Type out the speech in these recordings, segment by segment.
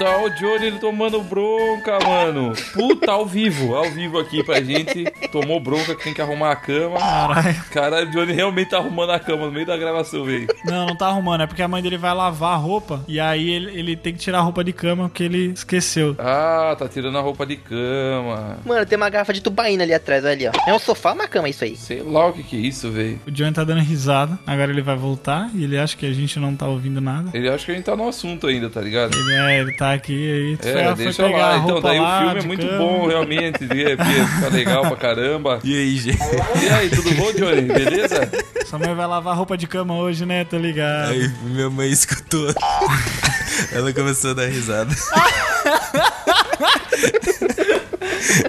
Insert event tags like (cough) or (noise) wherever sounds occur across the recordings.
Puta, o Johnny ele tomando bronca, mano. Puta, ao vivo, ao vivo aqui pra gente. Tomou bronca que tem que arrumar a cama. Caralho. Caralho, o Johnny realmente tá arrumando a cama no meio da gravação, velho. Não, não tá arrumando. É porque a mãe dele vai lavar a roupa e aí ele, ele tem que tirar a roupa de cama porque ele esqueceu. Ah, tá tirando a roupa de cama. Mano, tem uma garrafa de tubaína ali atrás, olha ali, ó. É um sofá ou uma cama isso aí? Sei lá o que que é isso, velho. O Johnny tá dando risada. Agora ele vai voltar e ele acha que a gente não tá ouvindo nada. Ele acha que a gente tá no assunto ainda, tá ligado? Ele, é, ele tá aqui aí. tu É, foi- foi deixa pegar lá. a Então, daí o lá filme é muito cama. bom, realmente. É, porque fica legal pra caramba. E aí, gente? E aí, tudo bom, Johnny? Beleza? Sua mãe vai lavar roupa de cama hoje, né? Tô ligado. Aí minha mãe escutou. Ela começou a dar risada.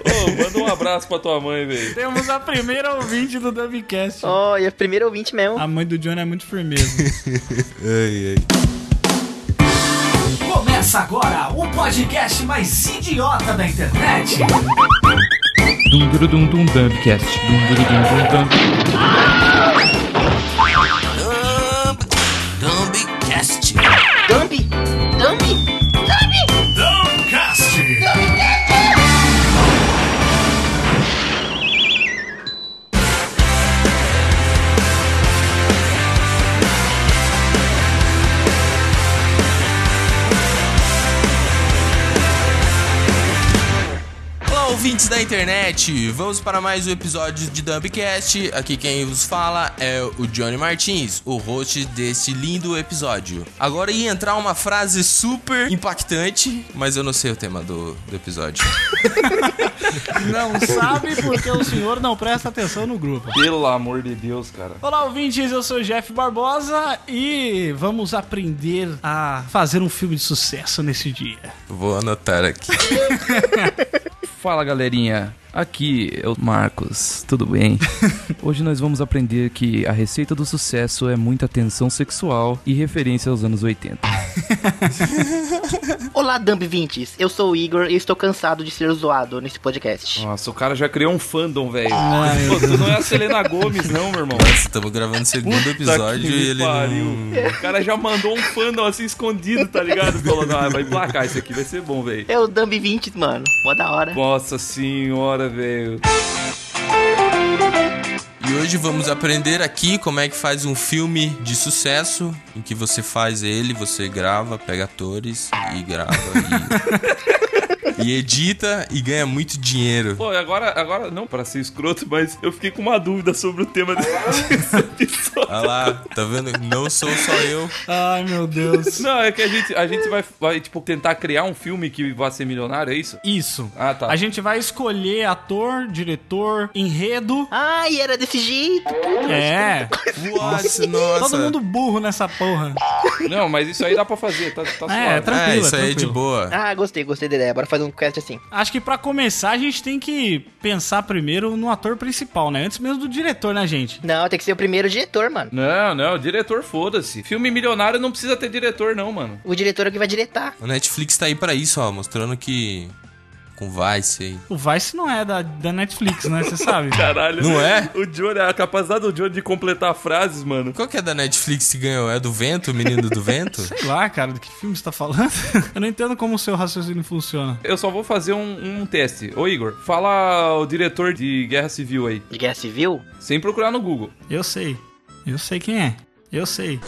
Ô, manda um abraço pra tua mãe, velho. Temos a primeira ouvinte do Dumbcast. Ó, e é primeiro ouvinte mesmo. A mãe do Johnny é muito firmeza. (laughs) Ai, ai. Começa agora o podcast mais idiota da internet. Dum dum dum dum dumbcast. Dum dum dum dum dum. Dumbcast. Dumbi! Dumbi! Internet! Vamos para mais um episódio de Dumbcast. Aqui quem vos fala é o Johnny Martins, o host deste lindo episódio. Agora ia entrar uma frase super impactante, mas eu não sei o tema do, do episódio. (laughs) não sabe porque o senhor não presta atenção no grupo. Pelo amor de Deus, cara. Olá, ouvintes, eu sou o Jeff Barbosa e vamos aprender a fazer um filme de sucesso nesse dia. Vou anotar aqui. (laughs) Fala galerinha, Yeah. Aqui é o Marcos, tudo bem? (laughs) Hoje nós vamos aprender que a receita do sucesso é muita tensão sexual e referência aos anos 80. (laughs) Olá, Dumb 20 Eu sou o Igor e estou cansado de ser zoado nesse podcast. Nossa, o cara já criou um fandom, velho. Pô, tu não é a Selena Gomes, não, meu irmão. Nossa, estamos gravando o segundo episódio e ele pariu. não... O cara já mandou um fandom assim escondido, tá ligado? Falando, ah, vai emplacar isso aqui, vai ser bom, velho. É o Dumb 20 mano. Mó da hora. Nossa senhora, velho. E hoje vamos aprender aqui como é que faz um filme de sucesso, em que você faz ele, você grava, pega atores e grava e, (laughs) e edita e ganha muito dinheiro. Pô, agora, agora, não pra ser escroto, mas eu fiquei com uma dúvida sobre o tema desse (laughs) episódio. Olha lá, tá vendo? Não sou só eu. Ai, meu Deus. Não, é que a gente, a gente vai, vai, tipo, tentar criar um filme que vá ser milionário, é isso? Isso. Ah, tá. A gente vai escolher ator, diretor, enredo. Ai, era desse jeito. É. Nossa, nossa. Todo mundo burro nessa porra. Não, mas isso aí dá pra fazer, tá, tá suave. É, tranquilo. É, isso aí é de boa. Ah, gostei, gostei da ideia. Bora fazer um quest assim. Acho que pra começar a gente tem que pensar primeiro no ator principal, né? Antes mesmo do diretor, né, gente? Não, tem que ser o primeiro diretor, mano. Não, não, diretor, foda-se. Filme milionário não precisa ter diretor, não, mano. O diretor é o que vai diretar. O Netflix tá aí pra isso, ó, mostrando que com Vice aí. O Vice não é da, da Netflix, né? Você sabe. (laughs) Caralho. Não é? O Johnny, a capacidade do Johnny de completar frases, mano. Qual que é da Netflix que ganhou? É do Vento, o Menino do Vento? (laughs) Sei lá, cara, do que filme você tá falando? (laughs) Eu não entendo como o seu raciocínio funciona. Eu só vou fazer um, um teste. Ô, Igor, fala o diretor de Guerra Civil aí. De guerra civil? Sem procurar no Google. Eu sei. Eu sei quem é. Eu sei.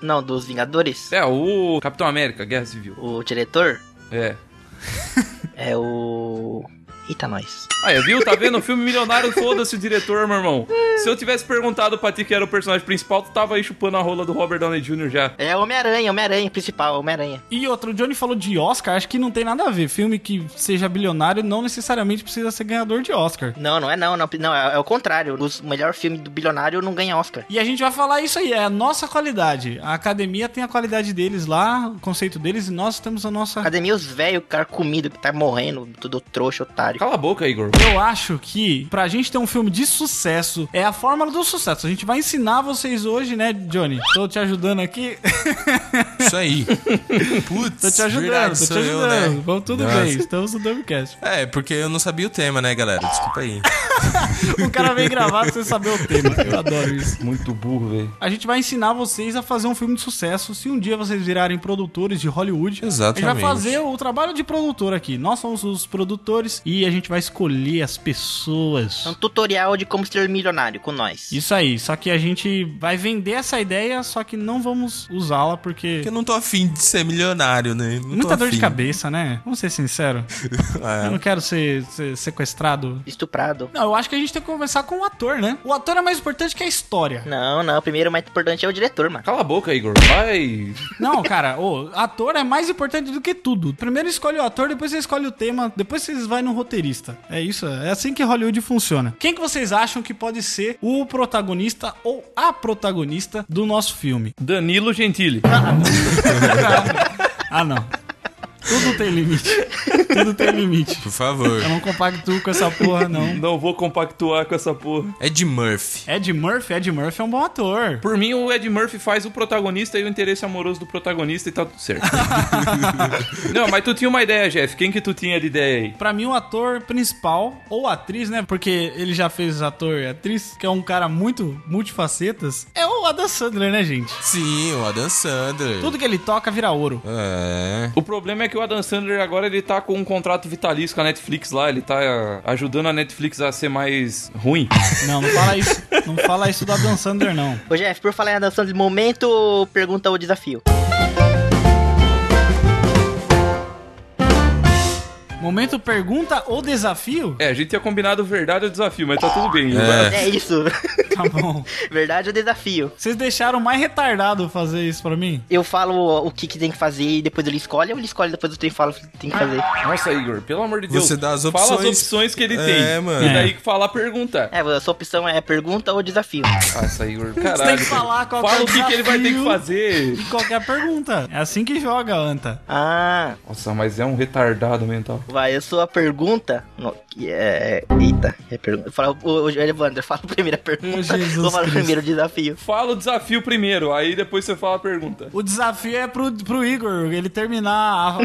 Não, dos Vingadores. É, o Capitão América, Guerra Civil. O diretor É. (laughs) é o. Eita, nós. Aí, viu? Tá vendo? O filme milionário, foda-se o diretor, meu irmão. Se eu tivesse perguntado pra ti que era o personagem principal, tu tava aí chupando a rola do Robert Downey Jr. já. É Homem-Aranha, Homem-Aranha principal, Homem-Aranha. E outro, o Johnny falou de Oscar, acho que não tem nada a ver. Filme que seja bilionário não necessariamente precisa ser ganhador de Oscar. Não, não é não, não, não é, é o contrário. O melhor filme do bilionário não ganha Oscar. E a gente vai falar isso aí, é a nossa qualidade. A academia tem a qualidade deles lá, o conceito deles, e nós temos a nossa. Academia, os velhos, cara comido, que tá morrendo, tudo trouxa, otário. Cala a boca, Igor. Eu acho que pra gente ter um filme de sucesso, é a fórmula do sucesso. A gente vai ensinar vocês hoje, né, Johnny? Tô te ajudando aqui. (laughs) Isso aí. Putz, Tô te ajudando, verdade, tô te sou eu, ajudando. né? Vamos tudo Nossa. bem, estamos no Dumbcast. É, porque eu não sabia o tema, né, galera? Desculpa aí. (laughs) o cara vem gravar sem saber o tema. Eu adoro isso. Muito burro, velho. A gente vai ensinar vocês a fazer um filme de sucesso. Se um dia vocês virarem produtores de Hollywood, a gente vai Exatamente. fazer o trabalho de produtor aqui. Nós somos os produtores e a gente vai escolher as pessoas. É um tutorial de como ser milionário com nós. Isso aí, só que a gente vai vender essa ideia, só que não vamos usá-la porque. Porque eu não tô afim de ser milionário, né? Não tô Muita dor de afim. cabeça, né? Vamos ser sinceros. (laughs) É. Eu não quero ser, ser sequestrado. Estuprado. Não, eu acho que a gente tem que começar com o ator, né? O ator é mais importante que a história. Não, não. Primeiro, o mais importante é o diretor, mano. Cala a boca, Igor. Vai. Não, cara, o ator é mais importante do que tudo. Primeiro escolhe o ator, depois você escolhe o tema, depois vocês vai no roteirista. É isso, é assim que Hollywood funciona. Quem que vocês acham que pode ser o protagonista ou a protagonista do nosso filme? Danilo Gentili. Ah, não. (laughs) Tudo tem limite. Tudo tem limite. Por favor. Eu não compactuo com essa porra, não. Não vou compactuar com essa porra. Ed Murphy. Ed Murphy, Ed Murphy é um bom ator. Por mim, o Ed Murphy faz o protagonista e o interesse amoroso do protagonista e tá tudo certo. (laughs) Não, mas tu tinha uma ideia, Jeff. Quem que tu tinha de ideia aí? Pra mim, o ator principal, ou atriz, né? Porque ele já fez ator e atriz, que é um cara muito multifacetas, é o Adam Sandler, né, gente? Sim, o Adam Sandler. Tudo que ele toca vira ouro. É. O problema é que o Adam Sandler agora ele tá com um contrato vitalício com a Netflix lá. Ele tá ah, ajudando a Netflix a ser mais ruim. (laughs) Não, não fala isso. Não fala isso do Adam Sandler, não. Ô, Jeff, por falar em dançando de momento, pergunta o desafio. Momento pergunta ou desafio? É, a gente tinha combinado verdade ou desafio, mas tá tudo bem. É. vai. É isso. (laughs) Tá bom. Verdade ou desafio? Vocês deixaram mais retardado fazer isso pra mim? Eu falo o que, que tem que fazer e depois ele escolhe, ou ele escolhe e depois eu tenho falo o que tem que fazer. Nossa, Igor, pelo amor de Deus. Você dá as Fala as opções. opções que ele É, tem. mano. E daí que fala a pergunta. É, a sua opção é pergunta ou desafio. Nossa, Igor, Você caralho. tem que falar qual Fala que é o que, que ele vai ter que desafio fazer. de Qualquer pergunta. É assim que joga, Anta. Ah, Nossa, mas é um retardado mental. Vai, a sua pergunta. É. Eita, é pergunta. Fala, o, o Evandro, fala a primeira pergunta. Jesus Vou falar o Cristo. primeiro desafio. Fala o desafio primeiro, aí depois você fala a pergunta. O desafio é pro, pro Igor, ele terminar a-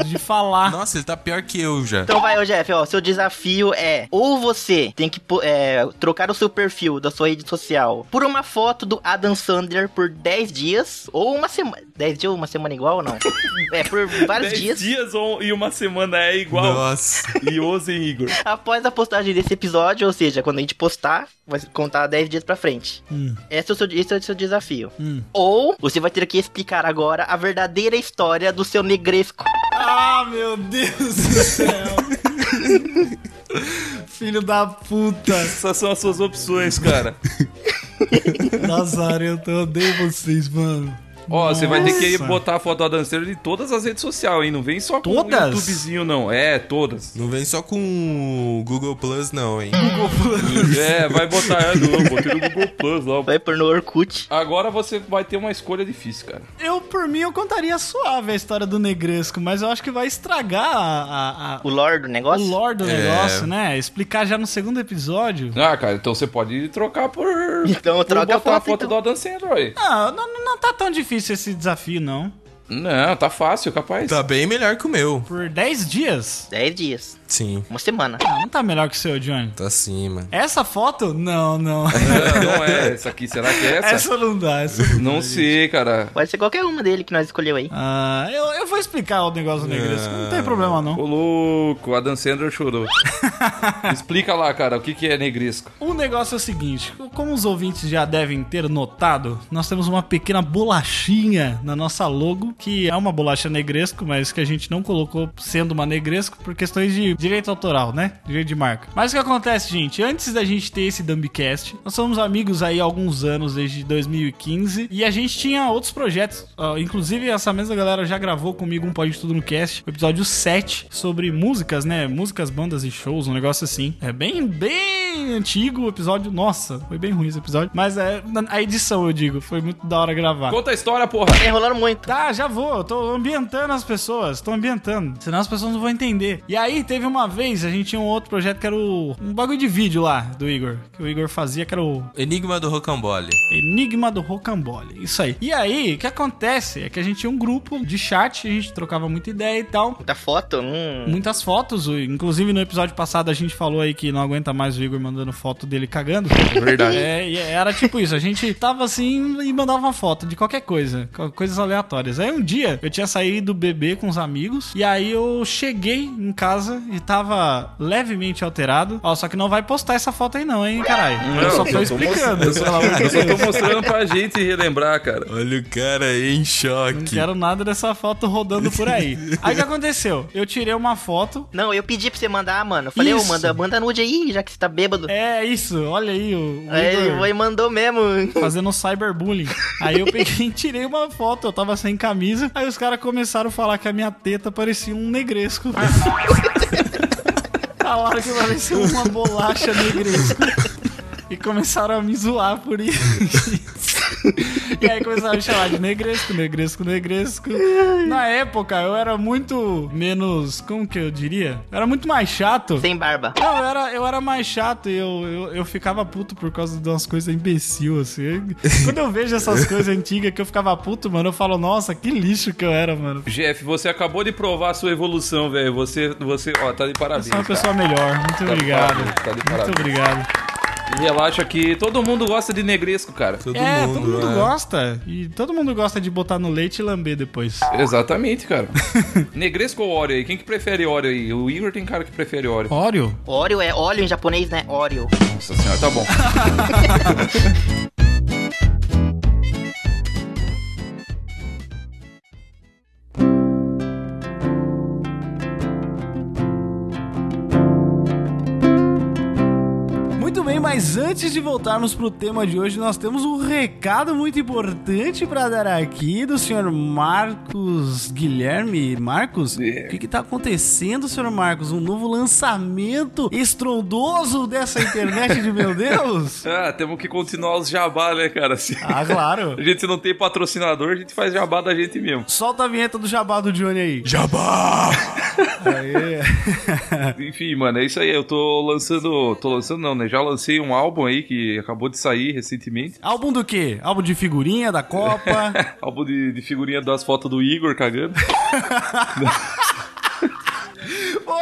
a- de falar. (laughs) Nossa, ele tá pior que eu já. Então vai, ô Jeff, ó, seu desafio é ou você tem que é, trocar o seu perfil da sua rede social por uma foto do Adam Sandler por 10 dias, ou uma semana. 10 dias ou uma semana igual ou não? (laughs) é, por vários 10 dias. dias ou- e uma semana é igual. Nossa. E osem, Igor. (laughs) Após a postagem desse episódio, ou seja, quando a gente postar, vai contar 10 dias pra frente. Hum. Esse, é o seu, esse é o seu desafio. Hum. Ou você vai ter que explicar agora a verdadeira história do seu negresco. Ah, meu Deus do céu. (laughs) Filho da puta. Essas são as suas opções, cara. (laughs) Nazaré, eu odeio vocês, mano. Ó, você vai ter que botar a foto do Adam Sandler em todas as redes sociais, hein? Não vem só com Todas? o YouTubezinho, não. É, todas. Não vem só com o Google Plus, não, hein? É, vai botar. É, não, botei no Google Plus lá. Vai pôr no Orkut. Agora você vai ter uma escolha difícil, cara. Eu, por mim, eu contaria suave a história do Negresco, mas eu acho que vai estragar a, a- a- O lore do o negócio. lore do É. negócio, né? Explicar já no segundo episódio. Ah, cara, então você pode trocar por. Então por troca a botar a foto, foto então. do Adam Sandler aí. Não, não, não tá tão difícil esse desafio, não. Não, tá fácil, capaz. Tá bem melhor que o meu. Por 10 dias? 10 dias. Sim, Uma semana. Ah, não tá melhor que o seu, Johnny. tá sim, mano. Essa foto? Não, não. (laughs) Não, não é essa aqui. Será que é essa? Essa não dá. Essa não dá, Não gente. sei, cara. Pode ser qualquer uma dele que nós escolheu aí. Ah, eu, eu vou explicar o negócio do Negresco. Não tem problema, Ô não. louco, o Adam Sandler chorou. (laughs) Explica lá, cara, o que, que é negresco. O negócio é o seguinte, como os ouvintes já devem ter notado, nós temos uma pequena bolachinha na nossa logo, que é uma bolacha negresco, mas que a gente não colocou sendo uma negresco por questões de direito autoral, né? Direito de marca. Mas o que acontece, gente? Antes da gente ter esse Dumbcast, nós somos amigos aí há alguns anos, desde 2015, e a gente tinha outros projetos. Inclusive, essa mesma galera já gravou comigo um Pode Tudo no Cast, o episódio 7, sobre músicas, né? Músicas, bandas e shows, um negócio assim. É bem, bem antigo o episódio. Nossa, foi bem ruim esse episódio. Mas é a edição, eu digo, foi muito da hora gravar. Conta a história, porra. Tá enrolando muito. Tá, já vou. Eu tô ambientando as pessoas. Tô ambientando. Senão as pessoas não vão entender. E aí, teve uma vez, a gente tinha um outro projeto que era o. Um bagulho de vídeo lá do Igor. Que o Igor fazia, que era o Enigma do Rocambole. Enigma do Rocambole. Isso aí. E aí, o que acontece é que a gente tinha um grupo de chat, a gente trocava muita ideia e tal. Muita foto? Hum. Muitas fotos, inclusive no episódio passado a gente falou aí que não aguenta mais o Igor mandando foto dele cagando. Verdade. É, era tipo isso, a gente tava assim e mandava uma foto de qualquer coisa, co- coisas aleatórias. Aí um dia eu tinha saído beber com os amigos e aí eu cheguei em casa e tava levemente alterado. Ó, só que não vai postar essa foto aí não, hein, caralho. Eu só tô explicando, Eu só, eu só tô mostrando pra gente relembrar, cara. Olha o cara em Não choque. quero nada dessa foto rodando por aí. (laughs) Aí o que aconteceu? Eu tirei uma foto. Não, eu pedi pra você mandar, mano. Eu falei, ô, Isso. manda, manda nude aí, já que você tá bêbado. É isso, olha aí o, o Aí Igor foi e mandou mesmo. fazendo cyberbullying. Aí eu peguei e tirei uma foto, eu tava sem camisa. Aí os caras começaram a falar que a minha teta parecia um negresco. (laughs) Falaram que parecia uma bolacha negresco. E começaram a me zoar por isso. (laughs) E aí começaram a me chamar de negresco, negresco, negresco. Na época eu era muito menos. Como que eu diria? Eu era muito mais chato. Sem barba. Não, eu era, eu era mais chato e eu, eu, eu ficava puto por causa de umas coisas imbecil, assim. Quando eu vejo essas coisas (laughs) antigas que eu ficava puto, mano, eu falo, nossa, que lixo que eu era, mano. Jeff, você acabou de provar a sua evolução, velho. Você, você, ó, tá de Eu parabéns. sou uma cara. pessoa melhor. Muito Tá de obrigado. parabéns, tá de Muito obrigado. E relaxa que todo mundo gosta de negresco, cara. Todo é, mundo, todo mundo é. gosta. E todo mundo gosta de botar no leite e lamber depois. Exatamente, cara. (laughs) negresco ou Oreo aí? Quem que prefere Oreo aí? O Igor tem cara que prefere Oreo. Oreo? Oreo é óleo em japonês, né? Oreo. Nossa senhora, tá bom. (laughs) mas antes de voltarmos pro tema de hoje, nós temos um recado muito importante pra dar aqui do senhor Marcos Guilherme. Marcos, É. o que que tá acontecendo, senhor Marcos? Um novo lançamento estrondoso dessa internet de meu Deus? (laughs) Ah, temos que continuar os jabá, né, cara? Se Ah, claro. (laughs) a gente não tem patrocinador, a gente faz jabá da gente mesmo. Solta a vinheta do jabá do Johnny aí. Jabá! (laughs) Aê. Enfim, mano, é isso aí. Eu tô lançando. Tô lançando, não, né? Já lancei um álbum aí que acabou de sair recentemente. Álbum do quê? Álbum de figurinha da Copa? (laughs) álbum de, de figurinha das fotos do Igor cagando. (laughs) Pô,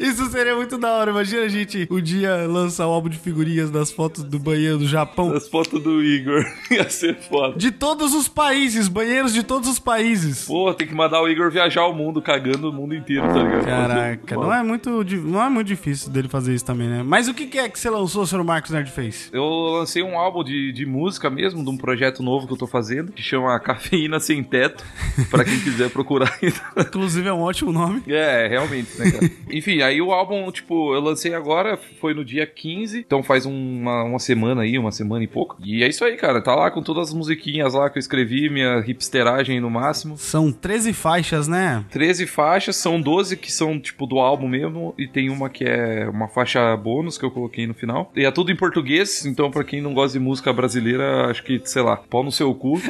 isso seria muito da hora. Imagina a gente um dia lançar o álbum de figurinhas das fotos do banheiro do Japão. Das fotos do Igor. (laughs) Ia ser foda. De todos os países, banheiros de todos os países. Pô, tem que mandar o Igor viajar o mundo, cagando o mundo inteiro, tá ligado? Caraca, não é, muito, não é muito difícil dele fazer isso também, né? Mas o que é que você lançou, senhor Marcos Nerd fez? Eu lancei um álbum de, de música mesmo, de um projeto novo que eu tô fazendo, que chama Cafeína Sem Teto, (laughs) pra quem quiser procurar. Inclusive é um ótimo nome. É, realmente, né, cara? (laughs) Enfim, aí o álbum, tipo, eu lancei agora, foi no dia 15, então faz uma, uma semana aí, uma semana e pouco. E é isso aí, cara, tá lá com todas as musiquinhas lá que eu escrevi, minha hipsteragem no máximo. São 13 faixas, né? 13 faixas, são 12 que são, tipo, do álbum mesmo, e tem uma que é uma faixa bônus que eu coloquei no final. E é tudo em português, então pra quem não gosta de música brasileira, acho que, sei lá, pau no seu cu.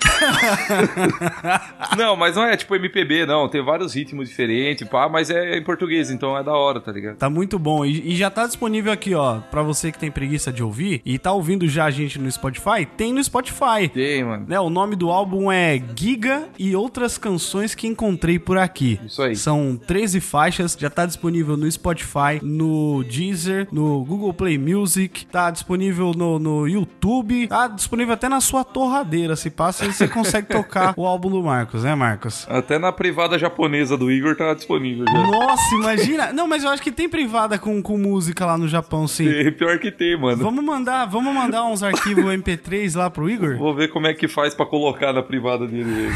(laughs) não, mas não é tipo MPB, não, tem vários ritmos diferentes, pá, mas é em português, então é da hora, tá ligado? Tá muito bom. E, e já tá disponível aqui, ó, pra você que tem preguiça de ouvir e tá ouvindo já a gente no Spotify, tem no Spotify. Tem, mano. Né, o nome do álbum é Giga e outras canções que encontrei por aqui. Isso aí. São 13 faixas, já tá disponível no Spotify, no Deezer, no Google Play Music, tá disponível no, no YouTube, tá disponível até na sua torradeira. Se passa, você (laughs) consegue tocar o álbum do Marcos, né, Marcos? Até na privada japonesa do Igor tá disponível já. Nossa, imagina! Não, mas eu acho que tem privada com, com música lá no Japão, sim. É, Pior que tem, mano. Vamos mandar, vamos mandar uns arquivos (laughs) MP3 lá pro Igor? Vou ver como é que faz pra colocar na privada dele.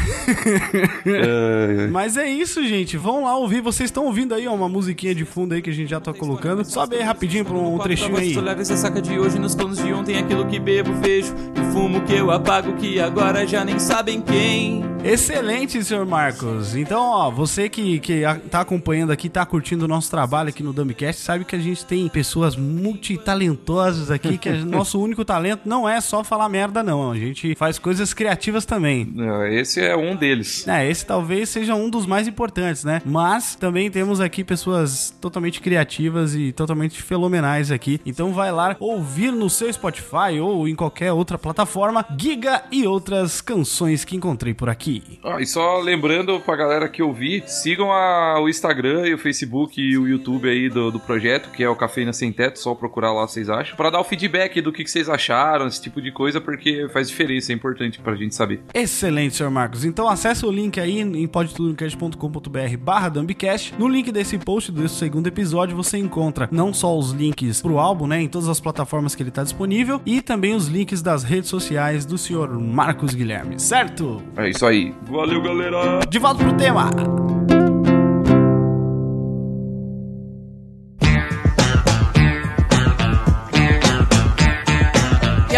(laughs) é, é. Mas é isso, gente. Vão lá ouvir. Vocês estão ouvindo aí, ó, uma musiquinha de fundo aí que a gente já tá colocando. Sobe aí rapidinho pra um trechinho aí. Leva essa saca de hoje nos planos de ontem, aquilo que bebo, vejo. E fumo que eu apago, que agora já nem sabem quem. Excelente, senhor Marcos. Então, ó, você que, que tá acompanhando aqui, tá curtindo o nosso trabalho aqui no Dumbcast, sabe que a gente tem pessoas multitalentosas aqui, que o (laughs) nosso único talento não é só falar merda, não. A gente faz coisas criativas também. Não, Esse é um deles. É, esse talvez seja um dos mais importantes, né? Mas também temos aqui pessoas totalmente criativas e totalmente fenomenais aqui. Então vai lá ouvir no seu Spotify ou em qualquer outra plataforma Giga e outras canções que encontrei por aqui. Ah, e só lembrando pra galera que ouvir, sigam a- o Instagram e o Facebook e o o YouTube aí do, do projeto, que é o Cafeína Sem Teto, só procurar lá, vocês acham. Pra dar o feedback do que, que vocês acharam, esse tipo de coisa, porque faz diferença, é importante pra gente saber. Excelente, senhor Marcos. Então acesse o link aí em podtudocast.com.br barra Dumbcast. No link desse post desse segundo episódio você encontra não só os links pro álbum, né, em todas as plataformas que ele tá disponível, e também os links das redes sociais do senhor Marcos Guilherme, certo? É isso aí. Valeu, galera! De volta pro tema.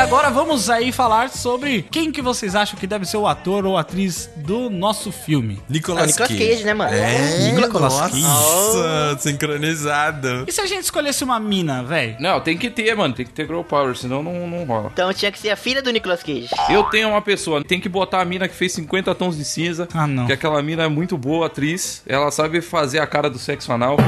Agora vamos aí falar sobre quem que vocês acham que deve ser o ator ou atriz do nosso filme. Nicolas, Ah, Nicolas Cage, né, mano? É, Nicolas nossa, Cage. sincronizado. E se a gente escolhesse uma mina, velho? Não, tem que ter, mano, tem que ter Girl Power, senão não, não rola. Então tinha que ser a filha do Nicolas Cage. Eu tenho uma pessoa, tem que botar a mina que fez 50 tons de cinza. Ah, não. Que aquela mina é muito boa atriz. Ela sabe fazer a cara do sexo anal. (laughs) (laughs)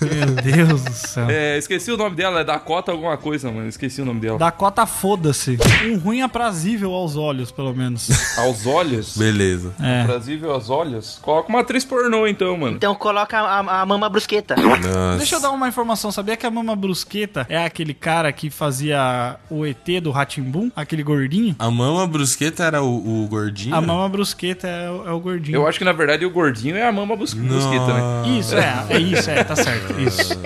Meu Deus do céu. É, esqueci o nome dela, é Dakota alguma coisa, mano. Esqueci o nome dela. Dakota, foda-se. Um ruim aprazível aos olhos, pelo menos. (laughs) Aos olhos? Beleza. É. Brasil aos olhos? Coloca uma atriz pornô então, mano. Então coloca a, a mama brusqueta. Nossa. Deixa eu dar uma informação. Sabia que a Mama Brusqueta é aquele cara que fazia o ET do Ratimbum? Aquele gordinho? A mama brusqueta era o, o gordinho? A Mama Brusqueta é, o- é o gordinho. Eu acho que na verdade o gordinho é a mama bus- busqueta, né? Isso, é. É isso, é. Tá certo. Isso.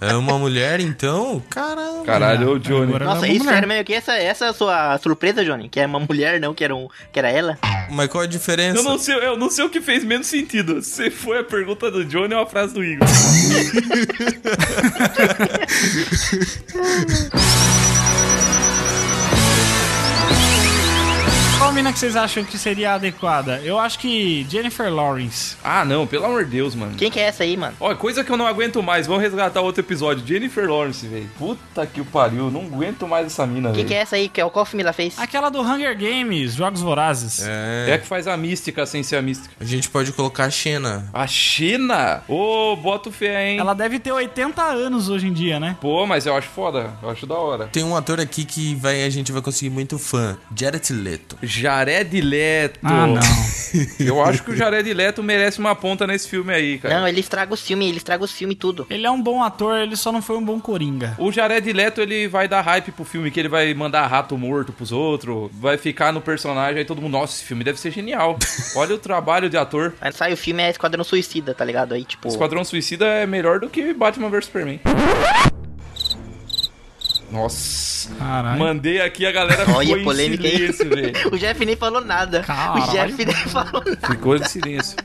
É uma mulher, então? Caramba. Caralho, ô Johnny. Agora Nossa, é isso mulher. era meio que essa, essa é a sua surpresa, Johnny? Que é uma mulher, não, que era, um, que era ela? Mas qual a diferença? Eu não, sei, eu não sei o que fez menos sentido. Se foi a pergunta do Johnny ou a frase do Igor. (laughs) mina que vocês acham que seria adequada? Eu acho que Jennifer Lawrence. ah, não, pelo amor de Deus, mano. Quem que é essa aí, mano? Ó, coisa que eu não aguento mais. Vamos resgatar outro episódio. Jennifer Lawrence, velho. Puta que o pariu. Não aguento mais essa mina, Quem velho. que é essa aí? Que- Qual filme ela fez? Aquela do Hunger Games, Jogos Vorazes. É É. a que faz a mística sem ser a mística. A gente pode colocar a Xena. A China? Ô, bota o fé, hein? Ela deve ter 80 anos hoje em dia, né? Pô, mas eu acho foda. Eu acho da hora. Tem um ator aqui que vai, a gente vai conseguir muito fã. Jared Leto. Jared Leto. Ah, não. (laughs) Eu acho que o Jared Leto merece uma ponta nesse filme aí, cara. Não, ele estraga os filmes, ele estraga os filmes tudo. Ele é um bom ator, ele só não foi um bom coringa. O Jared Leto, ele vai dar hype pro filme, que ele vai mandar rato morto pros outros, vai ficar no personagem, aí todo mundo, nossa, esse filme deve ser genial. (laughs) Olha o trabalho de ator. Aí sai o filme é Esquadrão Suicida, tá ligado? Aí, tipo. Esquadrão Suicida é melhor do que Batman vs Superman. Nossa. Caralho. Mandei aqui, a galera ficou Olha, em polêmica aí. silêncio, velho. (laughs) O Jeff nem falou nada. Caralho. O Jeff nem falou nada. Ficou em silêncio.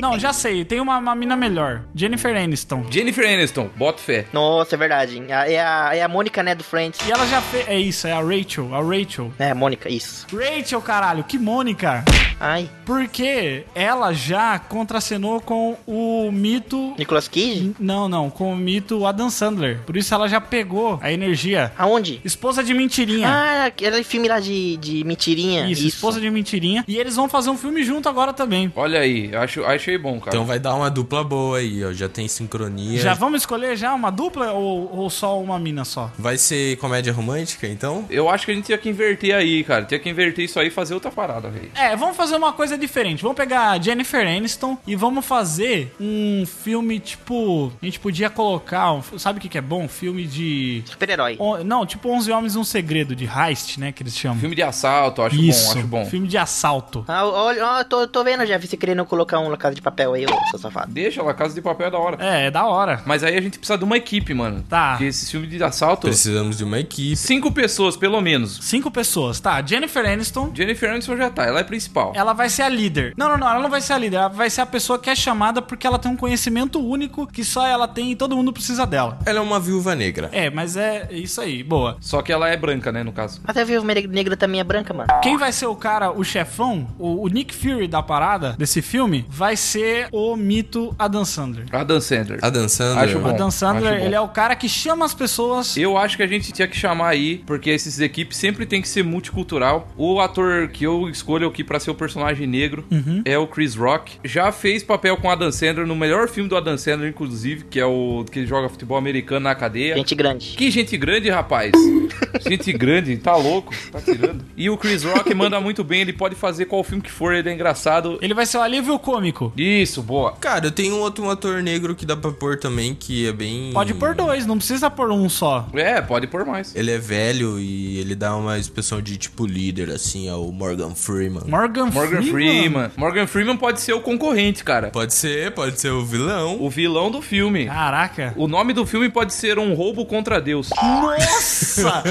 Não, já sei, tem uma, uma mina melhor. Jennifer Aniston. Jennifer Aniston, bota fé. Nossa, é verdade. É a, é a Mônica, né, do Friends. E ela já fez. É isso, é a Rachel. A Rachel. É, a Mônica, isso. Rachel, caralho, que Mônica. Ai, Porque ela já contracenou com o mito. Nicolas Cage? Não, não, com o mito Adam Sandler. Por isso ela já pegou a energia. Aonde? Esposa de mentirinha. Ah, aquele filme lá de, de mentirinha. isso, esposa de mentirinha. E eles vão fazer um filme junto agora também. Olha aí, acho, achei bom, cara. Então vai dar uma dupla boa aí, ó. Já tem sincronia. Já vamos escolher já uma dupla ou, ou só uma mina só? Vai ser comédia romântica, então? Eu acho que a gente tinha que inverter aí, cara. Tinha que inverter isso aí e fazer outra parada, velho. É, vamos fazer uma coisa diferente. Vamos pegar a Jennifer Aniston e vamos fazer um filme tipo. A gente podia colocar. um- sabe o que, que é bom? Um filme de. Super-herói. Não, tipo 11 Homens e um Segredo, de Heist, né? Que eles chamam. Filme de assalto, acho Isso, bom, acho bom. filme de assalto. Ah, olha, ó, tô, tô vendo, Jeff, você querendo colocar um na casa de papel aí, ô seu safado. Deixa lá, Casa de Papel é da hora. É, é da hora. Mas aí a gente precisa de uma equipe, mano. Tá. Porque esse filme de assalto. Precisamos de uma equipe. Cinco pessoas, pelo menos. Cinco pessoas, tá? Jennifer Aniston. Jennifer Aniston já tá, ela é principal. Ela vai ser a líder. Não, não, não, ela não vai ser a líder. Ela vai ser a pessoa que é chamada porque ela tem um conhecimento único que só ela tem e todo mundo precisa dela. Ela é uma viúva negra. É, mas é isso aí, boa. Só que ela é branca, né, no caso. Até viu negra também é branca, mano. Quem vai ser o cara, o chefão, o, o Nick Fury da parada desse filme, vai ser o mito Adam Sandler. Adam Sandler. Adam Sandler. Acho bom. Adam Sandler, acho bom. ele é o cara que chama as pessoas. Eu acho que a gente tinha que chamar aí, porque esses equipes sempre tem que ser multicultural. O ator que eu escolho aqui pra ser o personagem negro. Uhum. É o Chris Rock. Já fez papel com Adam Sandler no melhor filme do Adam Sandler, inclusive, que é o que ele joga futebol americano na cadeia. Gente grande. Que gente grande, rapaz. (laughs) gente grande, tá louco, tá tirando. E o Chris Rock manda muito bem, ele pode fazer qual filme que for, ele é engraçado. Ele vai ser o alívio cômico. Isso, boa. Cara, eu tenho um outro ator negro que dá pra pôr também, que é bem. Pode pôr dois, não precisa pôr um só. É, pode pôr mais. Ele é velho e ele dá uma expressão de tipo líder, assim, é o Morgan Freeman. Morgan, Morgan Freeman. Freeman. Morgan Freeman pode ser o concorrente, cara. Pode ser, pode ser o vilão. O vilão do filme. Caraca. O nome do filme pode ser Um Roubo contra Deus. Nossa!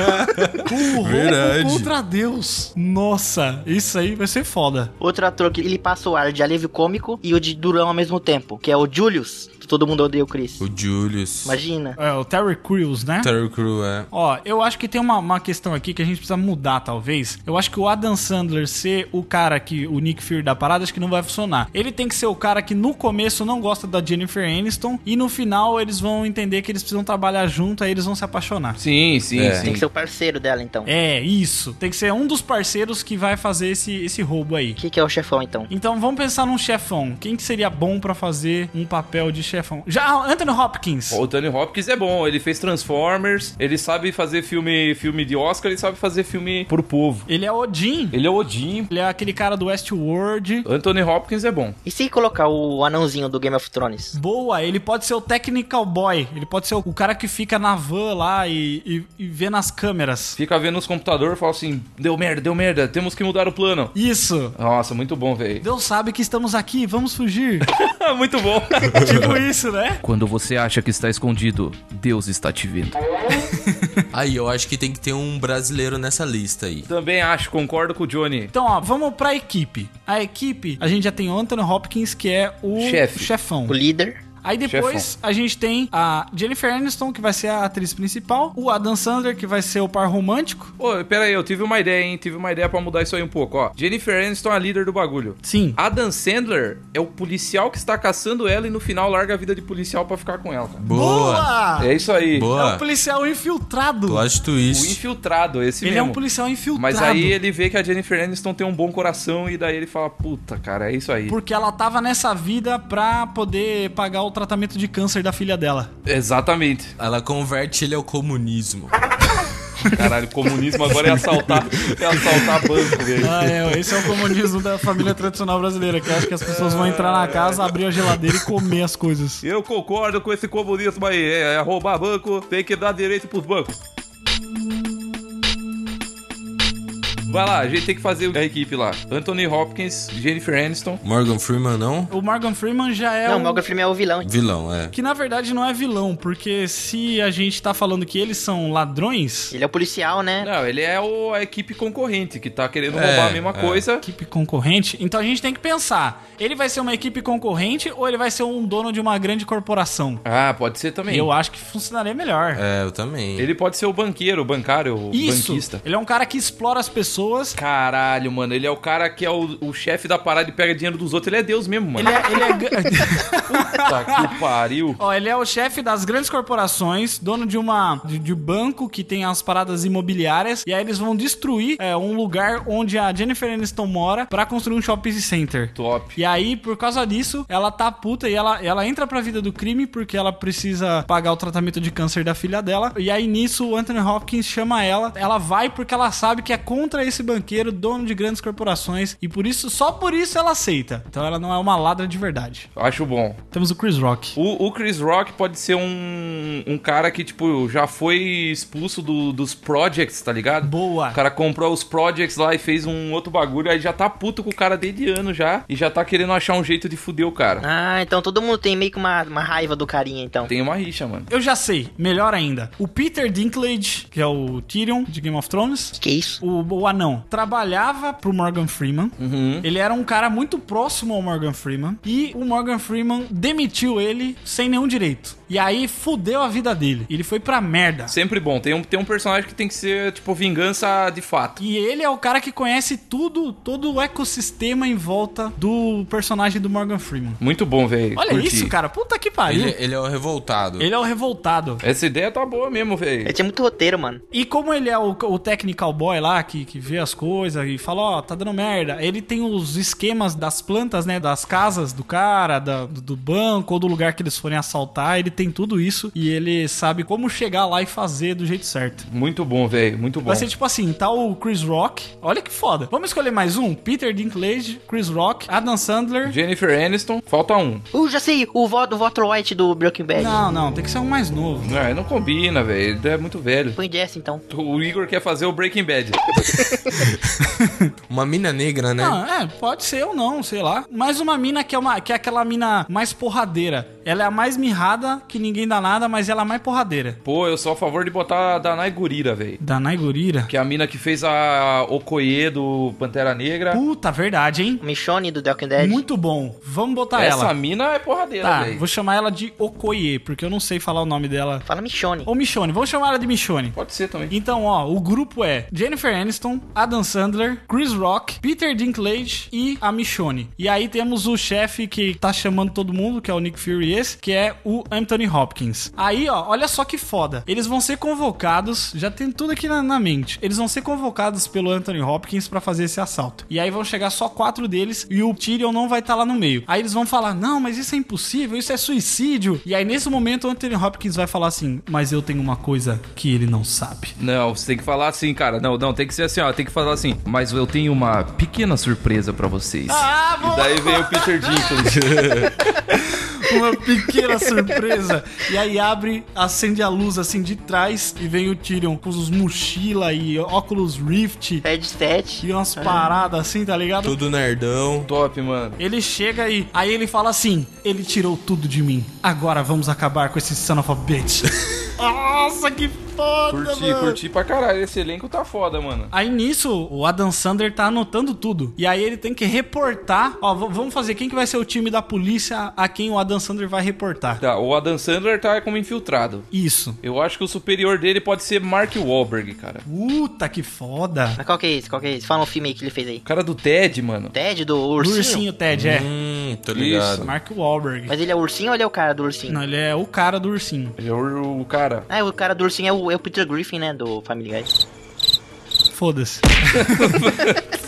o (laughs) roubo Verdade. contra Deus. Nossa, isso aí vai ser foda. Outro ator que ele passa o ar de alívio cômico e o de durão ao mesmo tempo, que é o Julius, todo mundo odeia o Chris. O Julius. Imagina. É, o Terry Crews, né? Terry Crew, é. Ó, eu acho que tem uma, uma questão aqui que a gente precisa mudar, talvez. Eu acho que o Adam Sandler ser o cara que o Nick Fury da parada, acho que não vai funcionar. Ele tem que ser o cara que no começo não gosta da Jennifer Aniston e no final eles vão entender que eles precisam trabalhar junto, aí eles vão se apaixonar. Sim, sim, É. sim. Tem que ser o parceiro dela, então. É, isso. Tem que ser um dos parceiros que vai fazer esse, esse roubo aí. O que, que é o chefão, então? Então vamos pensar num chefão. Quem que seria bom pra fazer um papel de chefão? Já Anthony Hopkins. O Tony Hopkins é bom, ele fez Transformers, ele sabe fazer filme, filme de Oscar, ele sabe fazer filme pro povo. Ele é Odin. Ele é Odin. Ele é aquele cara do Westworld. Anthony Hopkins é bom. E se colocar o anãozinho do Game of Thrones? Boa, ele pode ser o technical boy. Ele pode ser o, cara que fica na van lá e, e, e vê nas câmeras. Fica vendo os computadores e fala assim: deu merda, deu merda, temos que mudar o plano. Isso. Nossa, muito bom, velho. Deus sabe que estamos aqui, vamos fugir. (laughs) muito bom. (laughs) tipo isso, né? Quando você acha que está escondido, Deus está te vendo. (laughs) Aí, eu acho que tem que ter um brasileiro nessa lista aí. Também acho, concordo com o Johnny. Então, ó, vamos pra equipe. A equipe, a gente já tem o Anthony Hopkins, que é o Chefe. chefão. O líder? Aí depois a gente tem a Jennifer Aniston, que vai ser a atriz principal, o Adam Sandler, que vai ser o par romântico. Ô, pera aí, eu tive uma ideia, hein? Tive uma ideia pra mudar isso aí um pouco, ó. Jennifer Aniston é a líder do bagulho. Sim. Adam Sandler é o policial que está caçando ela e no final larga a vida de policial pra ficar com ela, cara. Boa! É isso aí. É Boa! um policial infiltrado. Plot O twist. infiltrado, esse Ele é mesmo. um policial infiltrado. Mas aí ele vê que a Jennifer Aniston tem um bom coração e daí ele fala, puta, cara, é isso aí. Porque ela tava nessa vida pra poder pagar o tratamento de câncer da filha dela. Exatamente. Ela converte ele ao comunismo. (laughs) Caralho, comunismo agora é assaltar, é assaltar banco, velho. Ah, é, esse é o comunismo da família tradicional brasileira, que eu acho que as pessoas vão entrar na casa, abrir a geladeira e comer as coisas. Eu concordo com esse comunismo aí. É, é roubar banco, tem que dar direito pros bancos. Vai lá, a gente tem que fazer a equipe lá. Anthony Hopkins, Jennifer Aniston. Morgan Freeman, não? O Morgan Freeman já é não, o... Morgan Freeman é o vilão. Vilão, é. Que na verdade não é vilão, porque se a gente tá falando que eles são ladrões, Ele é o policial, né? Não, ele é o, a equipe concorrente que tá querendo É, roubar a mesma é. coisa. equipe concorrente, então a gente tem que pensar, ele vai ser uma equipe concorrente ou ele vai ser um dono de uma grande corporação? Ah, pode ser também. Eu acho que funcionaria melhor. É, eu também. Ele pode ser o banqueiro, o bancário, o Isso. banquista. Ele é um cara que explora as pessoas. Caralho, mano, ele é o cara que é o, o chefe da parada e pega dinheiro dos outros. Ele é Deus mesmo, mano. Ele é, ele é (laughs) Puta que pariu. (laughs) Ó, ele é o chefe das grandes corporações, dono de uma de, de banco que tem as paradas imobiliárias, e aí eles vão destruir é, um lugar onde a Jennifer Aniston mora pra construir um shopping center. Top. E aí, por causa disso, ela tá puta e ela, ela entra pra vida do crime porque ela precisa pagar o tratamento de câncer da filha dela. E aí, nisso, o Anthony Hopkins chama ela. Ela vai porque ela sabe que é contra esse banqueiro, dono de grandes corporações. E por isso, só por isso ela aceita. Então ela não é uma ladra de verdade. Acho bom. Temos o Chris Rock. O, o Chris Rock pode ser um, um cara que, tipo, já foi expulso do- dos projects, tá ligado? Boa. O cara comprou os projects lá e fez um outro bagulho, aí já tá puto com o cara desde ano já, e já tá querendo achar um jeito de fuder o cara. Ah, então todo mundo tem meio que uma, uma raiva do carinha, então. Tem uma rixa, mano. Eu já sei, melhor ainda. O Peter Dinklage, que é o Tyrion de Game of Thrones. Que isso? O, o anão trabalhava pro Morgan Freeman. Ele era um cara muito próximo ao Morgan Freeman. E o Morgan Freeman demitiu ele sem nenhum direito. E aí fudeu a vida dele. Ele foi pra merda. Sempre bom. Tem um, tem um personagem que tem que ser, tipo, vingança de fato. E ele é o cara que conhece tudo, todo o ecossistema em volta do personagem do Morgan Freeman. Muito bom, velho. Olha Curti. isso, cara. Puta que pariu. Ele, Ele, ele é o revoltado. é o revoltado. Essa ideia tá boa mesmo, velho. Ele tinha muito roteiro, mano. E como ele é o, o technical boy lá, que, que vê as coisas e fala, ó, tá dando merda, ele tem os esquemas das plantas, né, das casas do cara, da- do, do banco ou do lugar que eles forem assaltar, ele tem tudo isso e ele sabe como chegar lá e fazer do jeito certo. Muito bom, velho. Muito bom. Vai ser tipo assim, tá o Chris Rock, olha que foda. Vamos escolher mais um? Peter Dinklage, Chris Rock, Adam Sandler. Jennifer Aniston, falta um. Uh, já sei, o voto, o Walter White do Breaking Bad. Não, não, tem que ser um mais novo. Não, não combina, velho. É muito velho. Põe Jess, então. O Igor quer fazer o Breaking Bad. (laughs) Uma mina negra, né? Não, é, pode ser ou não, sei lá. Mais uma mina que é, uma, que é aquela mina mais porradeira. Ela é a mais mirrada, que ninguém dá nada, mas ela é mais porradeira. Pô, eu sou a favor de botar a Danai Gurira, velho. Danai Gurira. Que é a mina que fez a Okoye do Pantera Negra. Puta, verdade, hein? Michonne do The Walking Dead. Muito bom. Vamos botar Essa ela. mina é porradeira, Tá, velho. vou chamar ela de Okoye, porque eu não sei falar o nome dela. Fala Michonne. Ou Michonne, vamos chamar ela de Michonne. Pode ser também. Então, ó, o grupo é Jennifer Aniston, Adam Sandler, Chris Rock, Peter Dinklage e a Michonne. E aí temos o chefe que tá chamando todo mundo, que é o Nick Fury esse, que é o Anthony Hopkins. Aí, ó, olha só que foda. Eles vão ser convocados, já tem tudo aqui na, na mente. Eles vão ser convocados pelo Anthony Hopkins pra fazer esse assalto. E aí vão chegar só quatro deles e o Tyrion não vai estar lá no meio. Aí eles vão falar: "Não, mas isso é impossível, isso é suicídio". E aí nesse momento o Anthony Hopkins vai falar assim: "Mas eu tenho uma coisa que ele não sabe". Não, você tem que falar assim, cara. Não, não, tem que ser assim, ó. Tem que falar assim. Mas eu tenho uma pequena surpresa pra vocês. Ah, e daí vem o Peter Dinklage. (laughs) uma pequena surpresa. E aí abre, acende a luz assim de trás e vem o Tyrion com os mochila e óculos Rift Headset. e umas paradas assim, tá ligado? Tudo nerdão. Top, mano. Ele chega e aí ele fala assim: ele tirou tudo de mim. Agora vamos acabar com esse son of a bitch. (laughs) Nossa, que foda, Curti, mano. curti pra caralho. Esse elenco tá foda, mano. Aí nisso, o Adam Sander tá anotando tudo. E aí ele tem que reportar. Ó, vamos fazer quem que vai ser o time da polícia a quem o Adam Sander vai reportar. Tá, o Adam Sandler tá como infiltrado. Isso. Eu acho que o superior dele pode ser Mark Wahlberg, cara. Puta que foda. Mas qual que é esse? Qual que é esse? Fala um filme aí que ele fez aí. O cara do Ted, mano. Ted do Do ursinho? ursinho Ted, é. Hum, tô ligado. Mark Wahlberg. Mas ele é o ursinho ou ele é o cara do ursinho? Não, ele é o cara do ursinho. Ele é o, o cara. Ah, o cara do ursinho é o, é o Peter Griffin, né? Do Family Guy. Foda-se. (laughs)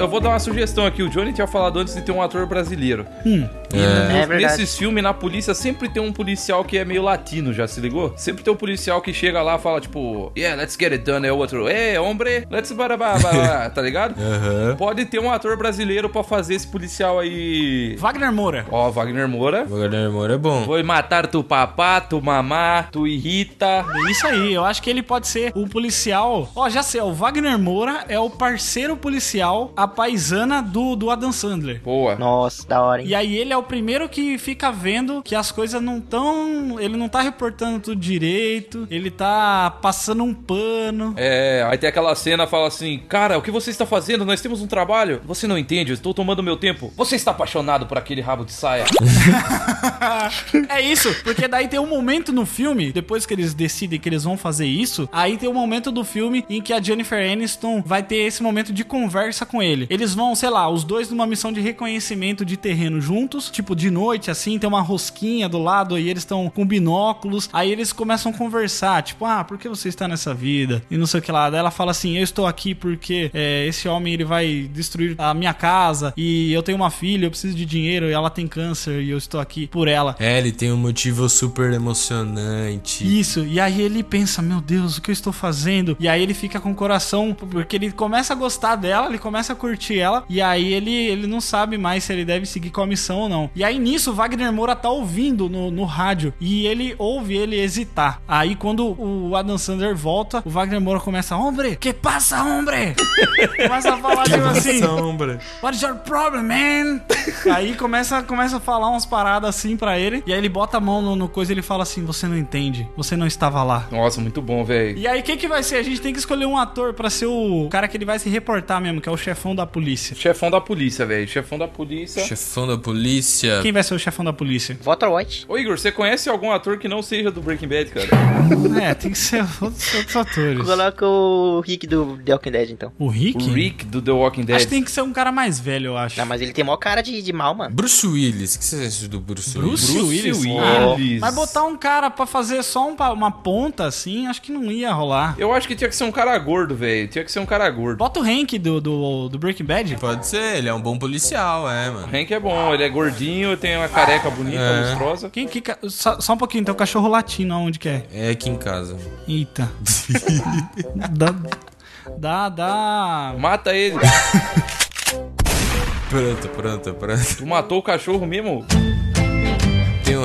Eu vou dar uma sugestão aqui. O Johnny tinha falado antes de ter um ator brasileiro. Hum. É nos- verdade. nesses filmes, na polícia, sempre tem um policial que é meio latino, já se ligou? Sempre tem um policial que chega lá e fala, tipo, yeah, let's get it done. É o outro, hey, hombre, let's barabá, barabá", (laughs) tá ligado? Aham. Pode ter um ator brasileiro pra fazer esse policial aí. Wagner Moura. Ó, Wagner Moura. Wagner Moura é bom. Vou matar tu papá, tu mamá, tu irrita. É Isso aí, eu acho que ele pode ser o policial. Ó, já sei, o Wagner Moura é o parceiro policial, a paisana do, do Adam Sandler. Boa. Nossa, da hora, hein? E aí ele é o primeiro que fica vendo que as coisas não tão. Ele não tá reportando tudo direito, ele tá passando um pano. É, aí tem aquela cena fala assim: Cara, o que você está fazendo? Nós temos um trabalho. Você não entende, eu estou tomando meu tempo. Você está apaixonado por aquele rabo de saia. (laughs) É isso, porque daí tem um momento no filme, depois que eles decidem que eles vão fazer isso, aí tem um momento do filme em que a Jennifer Aniston vai ter esse momento de conversa com ele. Eles vão, sei lá, os dois numa missão de reconhecimento de terreno juntos, tipo de noite assim, tem uma rosquinha do lado e eles estão com binóculos. Aí eles começam a conversar, tipo, ah, por que você está nessa vida? E não sei o que lá. Daí ela fala assim: eu estou aqui porque é, esse homem ele vai destruir a minha casa e eu tenho uma filha, eu preciso de dinheiro e ela tem câncer e eu estou aqui por ela. É, ele tem um motivo super emocionante. Isso, e aí ele pensa, meu Deus, o que eu estou fazendo? E aí ele fica com o coração, porque ele começa a gostar dela, ele começa a curtir ela, e aí ele, ele não sabe mais se ele deve seguir com a missão ou não. E aí nisso, o Wagner Moura tá ouvindo no, no rádio, e ele ouve ele hesitar. Aí quando o Adam Sandler volta, o Wagner Moura começa, hombre, que passa, hombre? (laughs) começa a falar tipo assim, Sombra. What is your problem, man? aí começa, começa a falar umas paradas assim pra ele. E aí ele bota a mão no, no coisa e ele fala assim: Você não entende, você não estava lá. Nossa, muito bom, velho. E aí, quem que vai ser? A gente tem que escolher um ator pra ser o cara que ele vai se reportar mesmo, que é o chefão da polícia. Chefão da polícia, velho. Chefão da polícia. Chefão da polícia. Quem vai ser o chefão da polícia? Walter White. Ô Igor, você conhece algum ator que não seja do Breaking Bad, cara? (laughs) É, tem que ser outros, outros atores. Coloca o Rick do The Walking Dead, então. O Rick? O Rick do The Walking Dead. Acho que tem que ser um cara mais velho, eu acho. Não, mas ele tem maior cara de, de mal, mano. Bruce Willis. O que você acha do Bruce, Bruce, Willis? Willis? Willis. Ah, mas botar um cara pra fazer só um uma ponta assim, acho que não ia rolar. Eu acho que tinha que ser um cara gordo, velho. Tinha que ser um cara gordo. Bota o Hank do, do, do Breaking Bad. Pode ser, ele é um bom policial, é, mano. O Hank é bom, ele é gordinho, tem uma careca bonita, É. lustrosa. Quem que. Só, só um pouquinho, tem o cachorro latino, aonde que é? É aqui em casa. Eita. (laughs) dá. Dá, dá. Mata ele. Pronto, pronto, pronto. Tu matou o cachorro mesmo?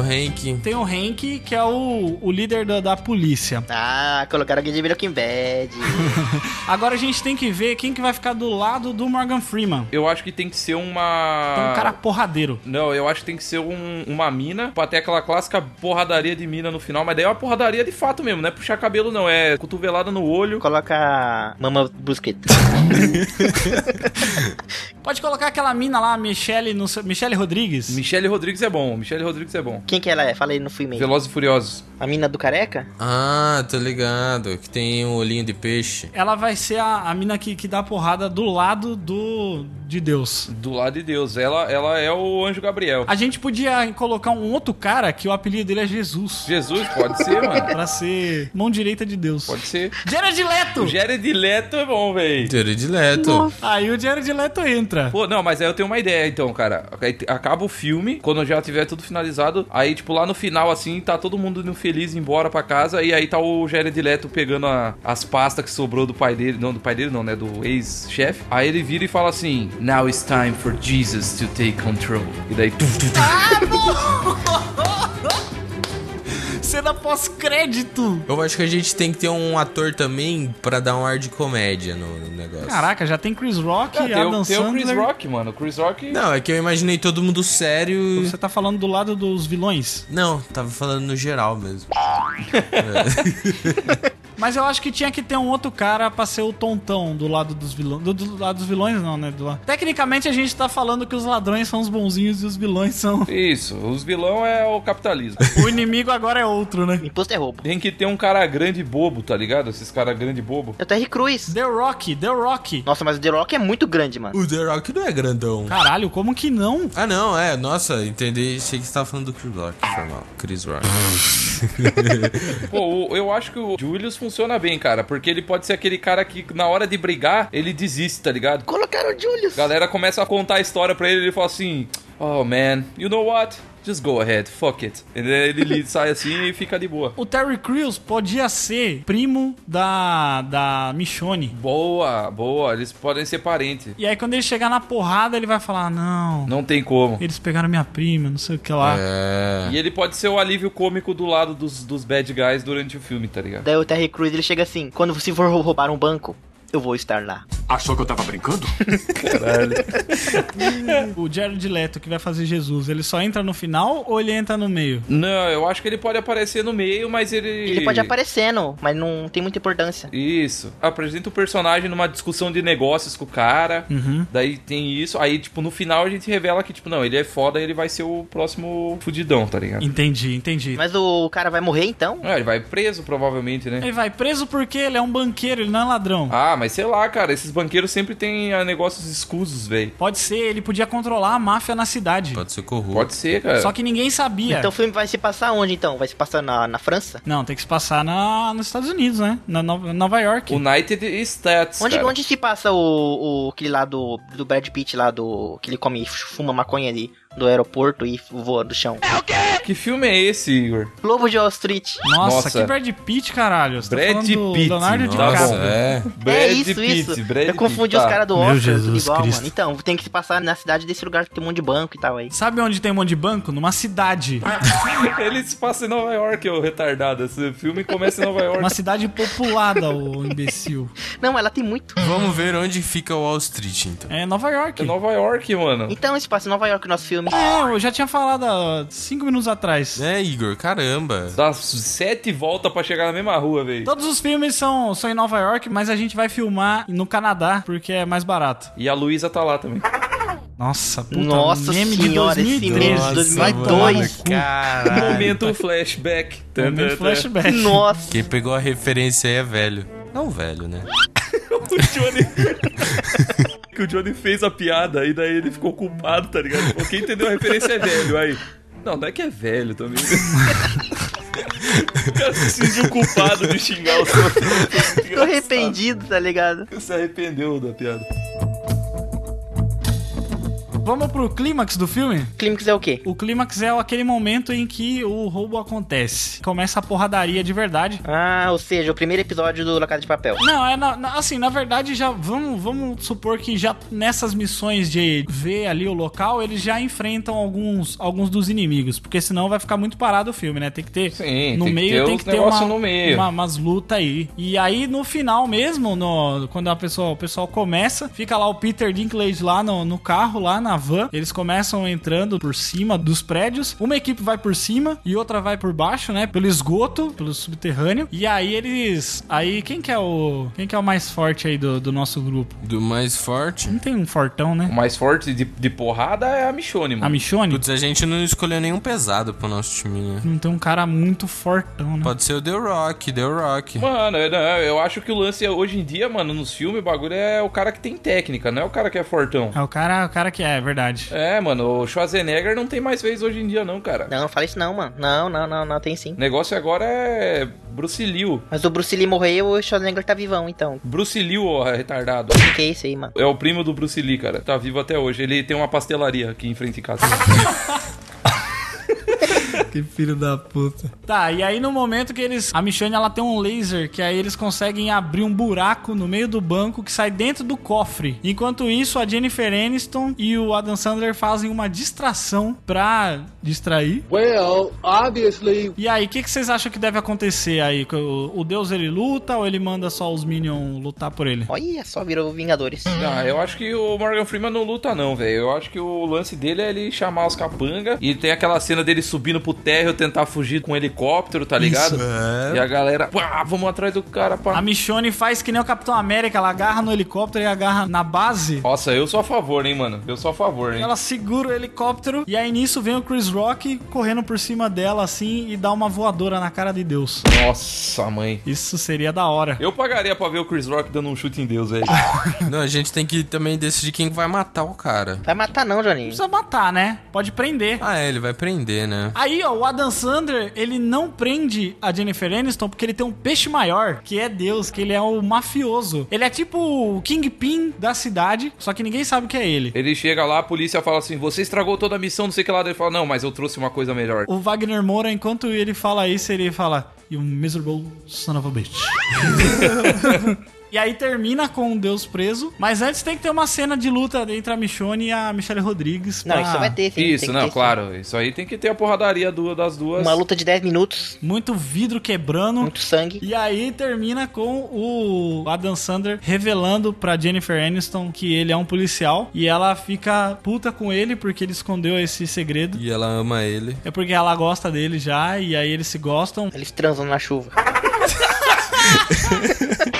Tem o Hank. Tem o Hank, que é o, o líder da, da polícia. Ah, colocaram alguém de Breaking Bad. (laughs) Agora a gente tem que ver quem que vai ficar do lado do Morgan Freeman. Eu acho que tem que ser uma. Tem um cara porradeiro. Não, eu acho que tem que ser um- uma mina pra ter aquela clássica porradaria de mina no final, mas daí é uma porradaria de fato mesmo, não é puxar cabelo não, é cotovelada no olho. Coloca Mama Busquets. (laughs) Pode colocar aquela mina lá, Michelle, no, Michelle Rodrigues. Michelle Rodrigues é bom, Michelle Rodrigues é bom. Quem que ela é? Fala aí no filme. Velozes e Furiosos. A mina do careca? Ah, tô ligado. Que tem um olhinho de peixe. Ela vai ser a, a mina que, que dá porrada do lado do de Deus. Do lado de Deus. Ela, ela é o anjo Gabriel. A gente podia colocar um outro cara que o apelido dele é Jesus. Jesus, pode ser, mano. (laughs) Pra ser mão direita de Deus. Pode ser. Jared Leto! O Jared Leto é bom, velho. Jared Leto. Aí o Jared Leto entra. Pô, não, mas aí eu tenho uma ideia, então, cara. Acaba o filme, quando já tiver tudo finalizado, aí, tipo, lá no final, assim, tá todo mundo indo feliz embora pra casa, e aí tá o Jared Leto pegando a- as pastas que sobrou do pai dele, não, do pai dele não, né, do ex-chefe. Aí ele vira e fala assim, Now it's time for Jesus to take control. E daí, tum. (laughs) Cena pós-crédito. Eu acho que a gente tem que ter um ator também pra dar um ar de comédia no, no negócio. Caraca, já tem Chris Rock, tem, Adam o, tem o Chris. Rock, mano. Chris Rock... Não, é que eu imaginei todo mundo sério. Você tá falando do lado dos vilões. Não, tava falando no geral mesmo. (laughs) Mas eu acho que tinha que ter um outro cara pra ser o tontão do lado dos vilões. Do, do lado dos vilões, não, né? Do lado- Tecnicamente a gente tá falando que os ladrões são os bonzinhos e os vilões são. (laughs) Isso, os vilão é o capitalismo. (laughs) O inimigo agora é outro, né? Imposto é roubo. Tem que ter um cara grande bobo, tá ligado? Esses caras grande bobo. É o Terry Crews. The Rock, The Rock. Nossa, mas o The Rock é muito grande, mano. O The Rock não é grandão. Caralho, como que não? Ah, não, é. Nossa, entendi. Achei que você tava falando do Chris Rock. Foi mal. Chris Rock. (laughs) Pô, eu acho que o Julius funciona bem, cara, porque ele pode ser aquele cara que na hora de brigar, ele desiste, tá ligado? Colocaram o Julius. A galera começa a contar a história pra ele e ele fala assim: Oh man, you know what? Just go ahead, fuck it. Ele, ele sai assim e fica de boa. O Terry Crews podia ser primo da, da Michonne. Boa, boa, eles podem ser parentes. E aí quando ele chegar na porrada, ele vai falar, não, Não tem como. eles pegaram minha prima, não sei o que lá. É. E ele pode ser o alívio cômico do lado dos, dos bad guys durante o filme, tá ligado? Daí o Terry Crews ele chega assim: quando você for roubar um banco, eu vou estar lá. Achou que eu tava brincando? (laughs) O Jared Leto, que vai fazer Jesus, ele só entra no final ou ele entra no meio? Não, eu acho que ele pode aparecer no meio, mas ele. Ele pode aparecendo, mas não tem muita importância. Isso. Apresenta o personagem numa discussão de negócios com o cara. Uhum. Daí tem isso. Aí, tipo, no final a gente revela que, tipo, não, ele é foda ele vai ser o próximo fudidão, tá ligado? Entendi, entendi. Mas o cara vai morrer então? Ah, ele vai preso, provavelmente, né? Ele vai preso porque ele é um banqueiro, ele não é ladrão. Ah, mas sei lá, cara, esses banqueiros sempre têm ah, negócios escusos, velho. Pode ser, ele podia controlar a máfia na cidade. Pode ser corrupto. Pode ser, cara. Só que ninguém sabia. Então o filme vai se passar onde então? Vai se passar na, na França? Não, tem que se passar na, nos Estados Unidos, né? Na Nova, Nova York. United States. Onde, cara. onde se passa o, o aquele lá do, do Brad Pitt lá do. que ele come, fuma maconha ali do aeroporto e voa do chão? Que filme é esse, Igor? Lobo de Wall Street. Nossa, Nossa. que Brad Pitt, caralho. Você Brad tá falando do Pitt, Leonardo DiCaprio. é. é isso, isso. Brad Eu confundi Pitt, os tá. caras do Meu Oscar, tudo Jesus igual, Cristo. mano. Então, tem que se passar na cidade desse lugar que tem um monte de banco e tal aí. Sabe onde tem um monte de banco? Numa cidade. (laughs) Ele se passa em Nova York, ô retardado. Esse filme começa em Nova York. Uma cidade populada, o imbecil. Não, ela tem muito. Vamos ver onde fica o Wall Street, então. É Nova York. É Nova York, mano. Então, se passa em Nova York o nosso filme. É, eu já tinha falado há cinco minutos atrás. É, Igor, caramba. Dá sete voltas pra chegar na mesma rua, velho. Todos os filmes são, são em Nova York, mas a gente vai filmar no Canadá, porque é mais barato. E a Luísa tá lá também. Nossa, puta, Nossa meme de senhora, 2013. de Vai 2002. tomar no cu. Caralho. Momento flashback. Momento flashback. Nossa. Quem pegou a referência aí é velho. Não velho, né? (laughs) o Johnny. (laughs) que o Johnny fez a piada e daí ele ficou culpado, tá ligado? Quem entendeu a referência é velho. Aí. Não, não é que é velho também. o cara se sentiu culpado de xingar os outros. Tô arrependido, tá ligado? Se arrependeu da piada. Vamos pro clímax do filme? Clímax é o quê? O clímax é aquele momento em que o roubo acontece. Começa a porradaria de verdade. Ah, ou seja, o primeiro episódio do La Casa de Papel. Não, é na- na- assim, na verdade, já vamos, vamos supor que já nessas missões de ver ali o local, eles já enfrentam alguns, alguns dos inimigos, porque senão vai ficar muito parado o filme, né? Tem que ter Sim, no tem que meio ter tem que ter uma, no meio. uma- umas lutas aí. E aí no final mesmo, no, quando a pessoa, o pessoal começa, fica lá o Peter Dinklage lá no, no carro, lá na van. Eles começam entrando por cima dos prédios. Uma equipe vai por cima e outra vai por baixo, né? Pelo esgoto, pelo subterrâneo. E aí eles. Aí quem que é o. Quem que é o mais forte aí do, do nosso grupo? Do mais forte. Não tem um fortão, O né? mais forte de, de porrada é a Michonne, mano. A Michonne? Putz, a gente não escolheu nenhum pesado pro nosso time, né? Não tem um cara muito fortão, né? Pode ser o The Rock, The Rock. Mano, eu, eu acho que o lance é, hoje em dia, mano, nos filmes, o bagulho é o cara que tem técnica, não é o cara que é fortão. É o cara, o cara que é, é verdade. É, mano, o Schwarzenegger não tem mais vez hoje em dia, não, cara. Não, não fala isso não, mano. Não, não, não, não, tem sim. O negócio agora é Bruce Lee. Mas o Bruce Lee morreu e o Schwarzenegger tá vivão, então. Bruce Lee, ó, retardado. O que é isso aí, mano? É o primo do Bruce Lee, cara. Tá vivo até hoje. Ele tem uma pastelaria aqui em frente de casa. (laughs) (laughs) Que filho da puta. Tá, e aí no momento que eles. A Michonne ela tem um laser que aí eles conseguem abrir um buraco no meio do banco que sai dentro do cofre. Enquanto isso, a Jennifer Aniston e o Adam Sandler fazem uma distração pra distrair. Well, obviously, E aí, o que, que vocês acham que deve acontecer aí? O, o Deus ele luta ou ele manda só os Minions lutar por ele? Olha só, virou Vingadores. Ah, eu acho que o Morgan Freeman não luta, não, velho. Eu acho que o lance dele é ele chamar os capanga. E tem aquela cena dele subindo pro térreo tentar fugir com um helicóptero, tá ligado? é. E a galera, pá, vamos atrás do cara, pá. A Michonne faz que nem o Capitão América, ela agarra no helicóptero e agarra na base. Nossa, eu sou a favor, hein, mano. Eu sou a favor, hein. Ela segura o helicóptero e aí nisso vem o Chris Rock correndo por cima dela assim e dá uma voadora na cara de Deus. Nossa, mãe. Isso seria da hora. Eu pagaria pra ver o Chris Rock dando um chute em Deus, velho. (laughs) Não, a gente tem que também decidir quem vai matar o cara. Vai matar não, Não Johnny. precisa matar, né? Pode prender. Ah, é, ele vai prender, né? Aí, ó, o Adam Sandler, ele não prende a Jennifer Aniston porque ele tem um peixe maior, que é Deus, que ele é o mafioso. Ele é tipo o Kingpin da cidade, só que ninguém sabe o que é ele. Ele chega lá, a polícia fala assim: Você estragou toda a missão, não sei o que lá. Ele fala: Não, mas eu trouxe uma coisa melhor. O Wagner Moura, enquanto ele fala isso, ele fala: You miserable son of a bitch. (laughs) E aí termina com o Deus preso. Mas antes tem que ter uma cena de luta entre a Michonne e a Michelle Rodrigues. Não, pra- isso vai ter, sim. Isso, não, ter, sim. claro. Isso aí tem que ter a porradaria do- das duas. Uma luta de 10 minutos, Muito vidro quebrando. muito sangue. E aí termina com o Adam Sandler revelando pra Jennifer Aniston que ele é um policial. E ela fica puta com ele porque ele escondeu esse segredo. E ela ama ele. É porque ela gosta dele já, e aí eles se gostam. Eles transam na chuva. (laughs)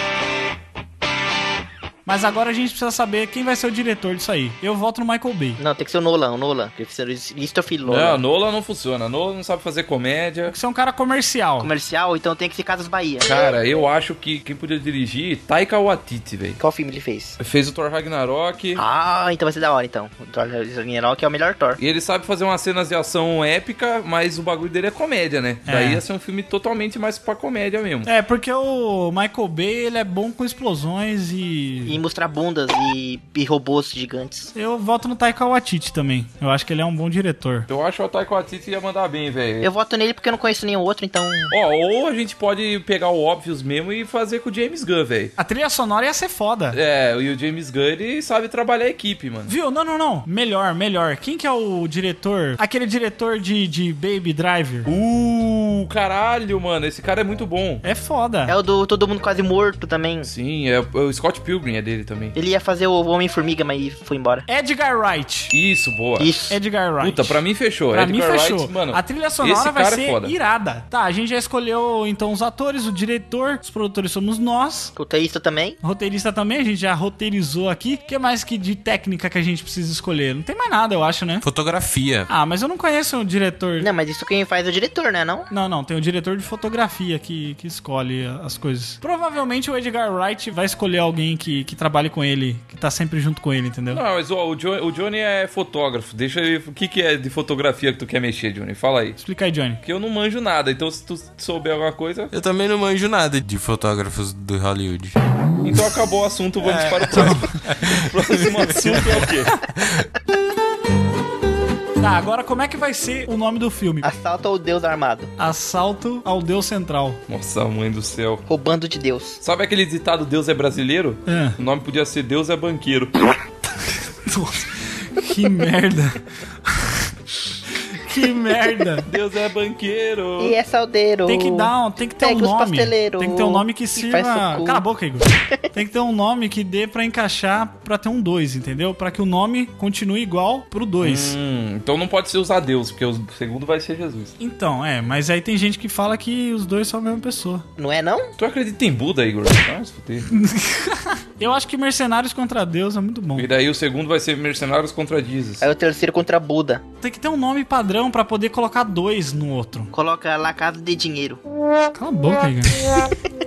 Mas agora a gente precisa saber quem vai ser o diretor disso aí. Eu voto no Michael Bay. Não, tem que ser o Nolan, o Nolan. Christopher Não, Nolan. Nola não funciona. Nola não sabe fazer comédia. Tem que ser um cara comercial. Comercial, então tem que ser Casas Bahia. Cara, eu acho que quem podia dirigir, Taika Waititi, velho. Qual filme ele fez? Fez o Thor Ragnarok. Ah, então vai ser da hora, então. O Thor Ragnarok é o melhor Thor. E ele sabe fazer umas cenas de ação épica, mas o bagulho dele é comédia, né? É. Daí ia ser um filme totalmente mais pra comédia mesmo. É, porque o Michael Bay, ele é bom com explosões e... E mostrar bundas e, e robôs gigantes. Eu voto no Taika Waititi também. Eu acho que ele é um bom diretor. Eu acho que o Taika Waititi ia mandar bem, velho. Eu voto nele porque eu não conheço nenhum outro, então. Ó, ou a gente pode pegar o Óbvios mesmo e fazer com o James Gunn, velho. A trilha sonora ia ser foda. É, e o James Gunn, ele sabe trabalhar a equipe, mano. Viu? Não, não, não. Melhor, melhor. Quem que é o diretor? Aquele diretor de, de Baby Driver. Uh, Uh, caralho, mano. Esse cara é muito bom. É foda. É o do Todo Mundo Quase Morto também. Sim, é, o Scott Pilgrim é dele também. Ele ia fazer o Homem-Formiga, mas foi embora. Edgar Wright. Isso, boa. Isso. Edgar Wright. Puta, pra mim fechou. Pra Edgar mim fechou. Wright, mano. a trilha sonora vai é ser foda. irada. Tá, a gente já escolheu então os atores, o diretor, os produtores somos nós. Roteirista também. Roteirista também, a gente já roteirizou aqui. O que mais que de técnica que a gente precisa escolher? Não tem mais nada, eu acho, né? Fotografia. Ah, mas eu não conheço o diretor. Não, mas isso quem faz é o diretor, né? Não? Não, não, tem o diretor de fotografia que, que escolhe as coisas. Provavelmente o Edgar Wright vai escolher alguém que, que trabalhe com ele, que tá sempre junto com ele, entendeu? Não, mas ó, o, Jo- o Johnny é fotógrafo. Deixa ele. O que, que é de fotografia que tu quer mexer, Johnny? Fala aí. Explica aí, Johnny. Porque eu não manjo nada, então se tu souber alguma coisa. Eu também não manjo nada de fotógrafos do Hollywood. Então acabou o assunto, vamos para o próximo. (laughs) o próximo assunto é o quê? (laughs) Tá, agora como é que vai ser o nome do filme? Assalto ao Deus Armado. Assalto ao Deus Central. Nossa, mãe do céu. Roubando de Deus. Sabe aquele ditado Deus é brasileiro? É. O nome podia ser Deus é banqueiro. (laughs) Nossa, que merda. Que merda. (laughs) Deus é banqueiro. E é saldeiro. Tem que dar um, tem que ter Pega um nome. Tem que ter um nome que sirva. Cala a boca, Igor. (laughs) tem que ter um nome que dê pra encaixar pra ter um 2, entendeu? Pra que o nome continue igual pro 2. Hum, então não pode ser usar Deus, porque o segundo vai ser Jesus. Então, é, mas aí tem gente que fala que os dois são a mesma pessoa. Não é não? Tu acredita em Buda, Igor? Ah. (laughs) Eu acho que Mercenários contra Deus é muito bom. E daí o segundo vai ser Mercenários contra Jesus. Aí o terceiro contra Buda. Tem que ter um nome padrão pra poder colocar dois no outro. Coloca lá Casa de Dinheiro. Cala a boca, Igor.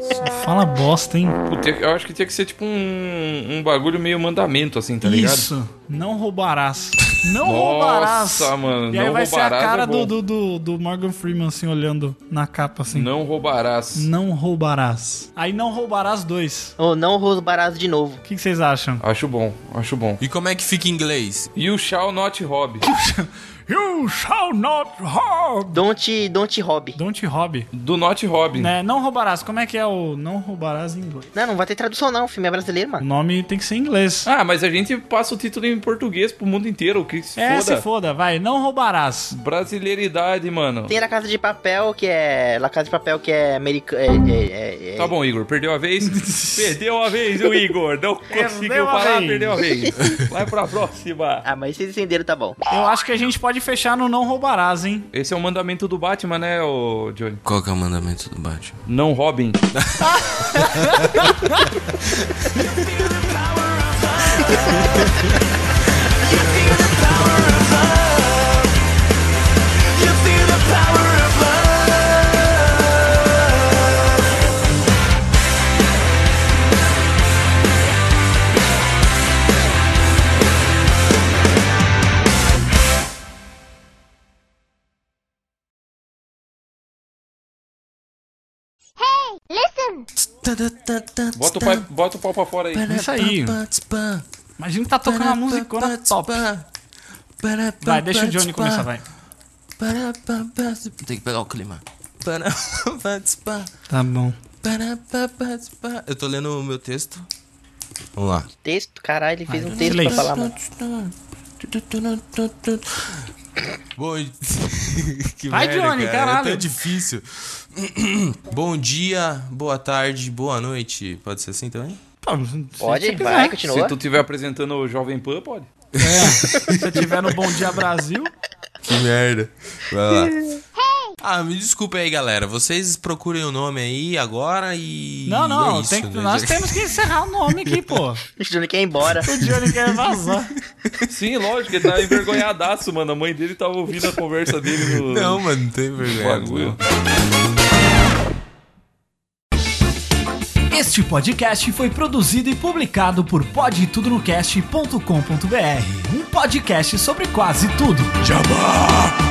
Só (laughs) fala bosta, hein? Puta, eu acho que tinha que ser tipo um, um bagulho meio mandamento, assim, tá ligado? Isso, não roubarás. Não roubarás. Nossa, mano, E aí não vai ser a cara é do, do, do, do Morgan Freeman, assim, olhando na capa, assim. Não roubarás. Não roubarás. Aí não roubarás dois. Ou não roubarás de novo. O que, que vocês acham? Acho bom, acho bom. E como é que fica em inglês? You shall not rob. (laughs) You shall not rob. Don't, don't rob. Don't rob. Do not rob. Né? Não roubarás. Como é que é o não roubarás em inglês? Não, não vai ter tradução não. O filme é brasileiro, O mano. nome tem que ser em inglês. Ah, mas a gente passa o título em português pro mundo inteiro, que se é, foda. se foda, vai. Não roubarás. Brasileiridade, mano. Tem La Casa de Papel, que é... La Casa de Papel, que é americano... É, é, é, Tá bom, Igor, perdeu a vez? (laughs) perdeu a vez, o Igor. Não conseguiu a falar, vez. perdeu a vez. (laughs) Vai pra próxima. Ah, mas vocês entenderam, tá bom. Eu acho que a gente pode fechar no não roubarás, hein? Esse é o mandamento do Batman, né, ô Johnny? Qual que é o mandamento do Batman? Não (laughs) roubem. Bota o, pai, bota o pau pra fora aí. Isso aí. Imagina que tá tocando uma musicona top. Vai, deixa o Johnny começar, vai. Tem que pegar o clima. Tá bom. Eu tô lendo o meu texto. Vamos lá. Texto, caralho, ele fez um texto pra falar, mano. Bom, (laughs) que Vai, merda, Johnny, cara. caralho. É tão difícil. (clears throat) Bom dia, boa tarde, boa noite. Pode ser assim também? Se Pode? Vai, continua. Se tu estiver apresentando o Jovem Pan, pode. Se você tiver no Bom Dia Brasil, Que merda. Vai lá. (laughs) Ah, me desculpe aí, galera. Vocês procurem o nome aí agora e. Não, não, é isso, tem que- né? nós temos que encerrar o nome aqui, pô. (laughs) O Johnny quer ir embora. O Johnny quer vazar. (laughs) Sim, lógico, ele tá envergonhadaço, mano. A mãe dele tava ouvindo a conversa dele no Não, mano, não tem vergonha. bagulho. Este podcast foi produzido e publicado por podtudonocast.com.br, um podcast sobre quase tudo. Jabá!